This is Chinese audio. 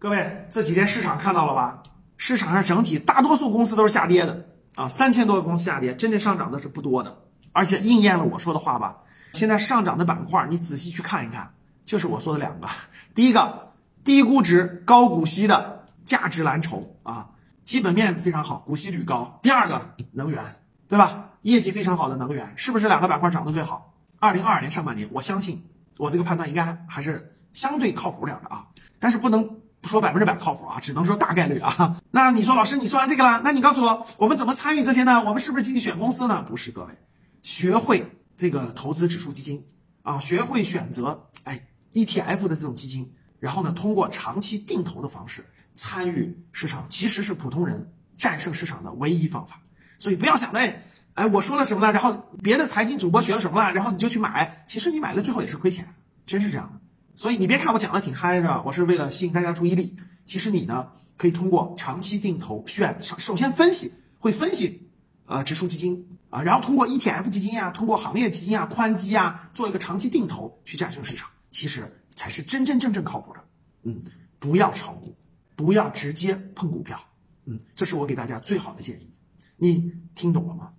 各位这几天市场看到了吧？市场上整体大多数公司都是下跌的啊，三千多个公司下跌，真正上涨的是不多的，而且应验了我说的话吧。现在上涨的板块，你仔细去看一看，就是我说的两个：第一个，低估值、高股息的价值蓝筹啊，基本面非常好，股息率高；第二个，能源，对吧？业绩非常好的能源，是不是两个板块涨得最好？二零二二年上半年，我相信我这个判断应该还是相对靠谱点的啊，但是不能。不说百分之百靠谱啊，只能说大概率啊。那你说老师，你说完这个了，那你告诉我，我们怎么参与这些呢？我们是不是进去选公司呢？不是，各位，学会这个投资指数基金啊，学会选择哎 ETF 的这种基金，然后呢，通过长期定投的方式参与市场，其实是普通人战胜市场的唯一方法。所以不要想着哎哎我说了什么了，然后别的财经主播学了什么了，然后你就去买，其实你买了最后也是亏钱，真是这样的。所以你别看我讲的挺嗨是吧？我是为了吸引大家注意力。其实你呢，可以通过长期定投选，首先分析会分析，呃，指数基金啊，然后通过 ETF 基金呀，通过行业基金啊，宽基啊，做一个长期定投去战胜市场，其实才是真真正正靠谱的。嗯，不要炒股，不要直接碰股票。嗯，这是我给大家最好的建议。你听懂了吗？